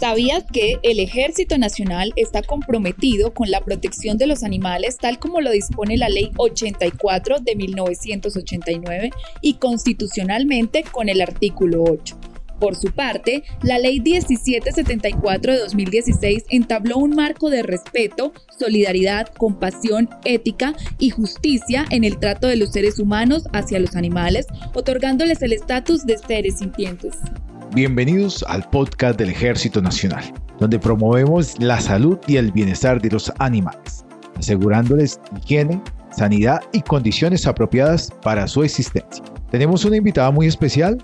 ¿Sabías que el Ejército Nacional está comprometido con la protección de los animales tal como lo dispone la Ley 84 de 1989 y constitucionalmente con el artículo 8? Por su parte, la Ley 1774 de 2016 entabló un marco de respeto, solidaridad, compasión, ética y justicia en el trato de los seres humanos hacia los animales, otorgándoles el estatus de seres sintientes. Bienvenidos al podcast del Ejército Nacional, donde promovemos la salud y el bienestar de los animales, asegurándoles higiene, sanidad y condiciones apropiadas para su existencia. Tenemos una invitada muy especial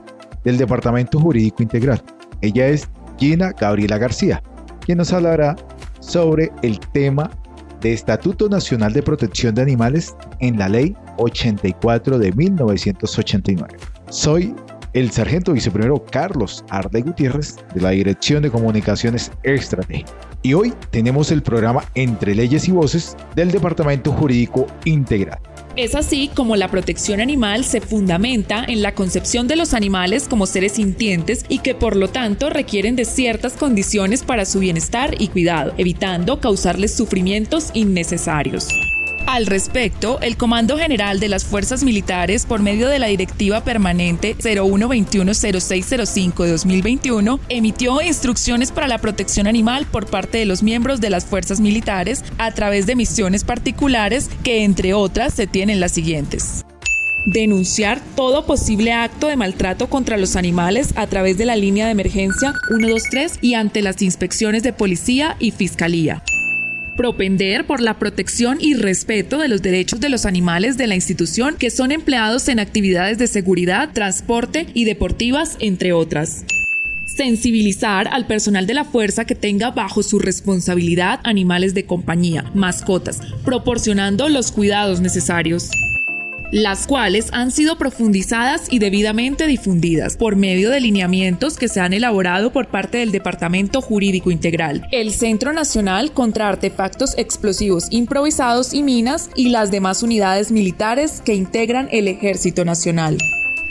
del Departamento Jurídico Integral. Ella es Gina Gabriela García, quien nos hablará sobre el tema de Estatuto Nacional de Protección de Animales en la Ley 84 de 1989. Soy el sargento viceprimero Carlos Arde Gutiérrez de la Dirección de Comunicaciones Estratégicas. Y hoy tenemos el programa Entre Leyes y Voces del Departamento Jurídico Integral. Es así como la protección animal se fundamenta en la concepción de los animales como seres sintientes y que por lo tanto requieren de ciertas condiciones para su bienestar y cuidado, evitando causarles sufrimientos innecesarios. Al respecto, el Comando General de las Fuerzas Militares, por medio de la Directiva Permanente 01210605 de 2021, emitió instrucciones para la protección animal por parte de los miembros de las Fuerzas Militares a través de misiones particulares que, entre otras, se tienen las siguientes. Denunciar todo posible acto de maltrato contra los animales a través de la línea de emergencia 123 y ante las inspecciones de policía y fiscalía propender por la protección y respeto de los derechos de los animales de la institución que son empleados en actividades de seguridad, transporte y deportivas, entre otras. Sensibilizar al personal de la fuerza que tenga bajo su responsabilidad animales de compañía, mascotas, proporcionando los cuidados necesarios las cuales han sido profundizadas y debidamente difundidas por medio de lineamientos que se han elaborado por parte del Departamento Jurídico Integral, el Centro Nacional contra Artefactos Explosivos Improvisados y Minas y las demás unidades militares que integran el Ejército Nacional.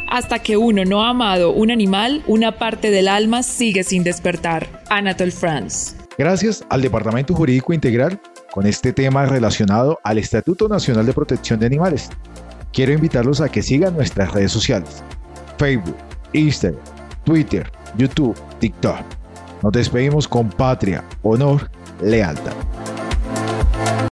Hasta que uno no ha amado un animal, una parte del alma sigue sin despertar. Anatole France. Gracias al Departamento Jurídico Integral con este tema relacionado al Estatuto Nacional de Protección de Animales quiero invitarlos a que sigan nuestras redes sociales, Facebook, Instagram, Twitter, YouTube, TikTok. Nos despedimos con patria, honor, lealtad.